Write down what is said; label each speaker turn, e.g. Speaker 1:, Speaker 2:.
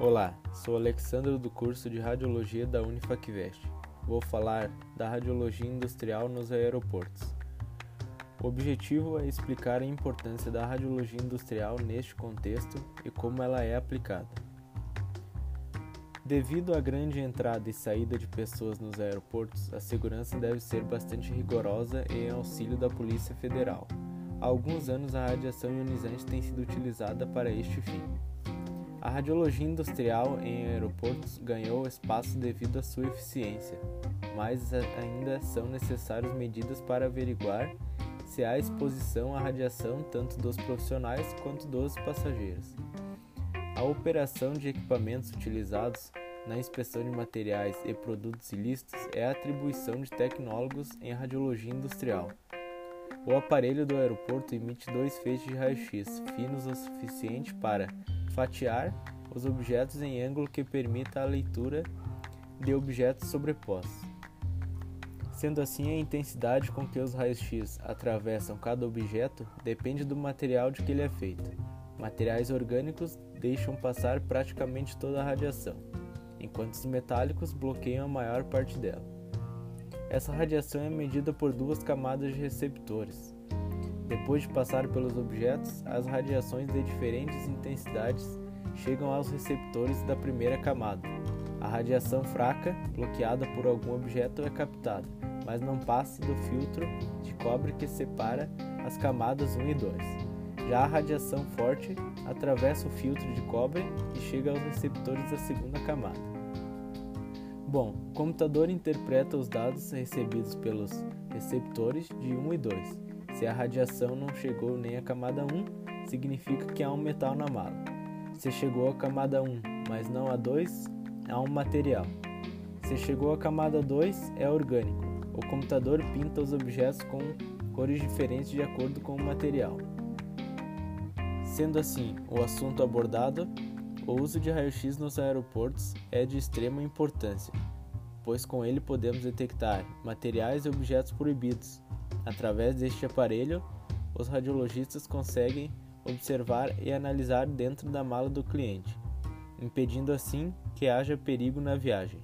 Speaker 1: Olá, sou Alexandre do curso de Radiologia da Unifacvest. Vou falar da radiologia industrial nos aeroportos. O objetivo é explicar a importância da radiologia industrial neste contexto e como ela é aplicada. Devido à grande entrada e saída de pessoas nos aeroportos, a segurança deve ser bastante rigorosa e em auxílio da Polícia Federal. Há alguns anos a radiação ionizante tem sido utilizada para este fim. A radiologia industrial em aeroportos ganhou espaço devido à sua eficiência, mas ainda são necessárias medidas para averiguar se há exposição à radiação tanto dos profissionais quanto dos passageiros. A operação de equipamentos utilizados na inspeção de materiais e produtos ilícitos é a atribuição de tecnólogos em radiologia industrial. O aparelho do aeroporto emite dois feixes de raio-x finos o suficiente para fatiar os objetos em ângulo que permita a leitura de objetos sobrepostos. Sendo assim, a intensidade com que os raios-x atravessam cada objeto depende do material de que ele é feito. Materiais orgânicos deixam passar praticamente toda a radiação, enquanto os metálicos bloqueiam a maior parte dela. Essa radiação é medida por duas camadas de receptores, depois de passar pelos objetos, as radiações de diferentes intensidades chegam aos receptores da primeira camada. A radiação fraca, bloqueada por algum objeto, é captada, mas não passa do filtro de cobre que separa as camadas 1 e 2. Já a radiação forte atravessa o filtro de cobre e chega aos receptores da segunda camada. Bom, o computador interpreta os dados recebidos pelos receptores de 1 e 2 se a radiação não chegou nem à camada 1, significa que há um metal na mala. Se chegou à camada 1, mas não a 2, há um material. Se chegou à camada 2, é orgânico. O computador pinta os objetos com cores diferentes de acordo com o material. Sendo assim, o assunto abordado, o uso de raio-x nos aeroportos é de extrema importância, pois com ele podemos detectar materiais e objetos proibidos, Através deste aparelho, os radiologistas conseguem observar e analisar dentro da mala do cliente, impedindo assim que haja perigo na viagem.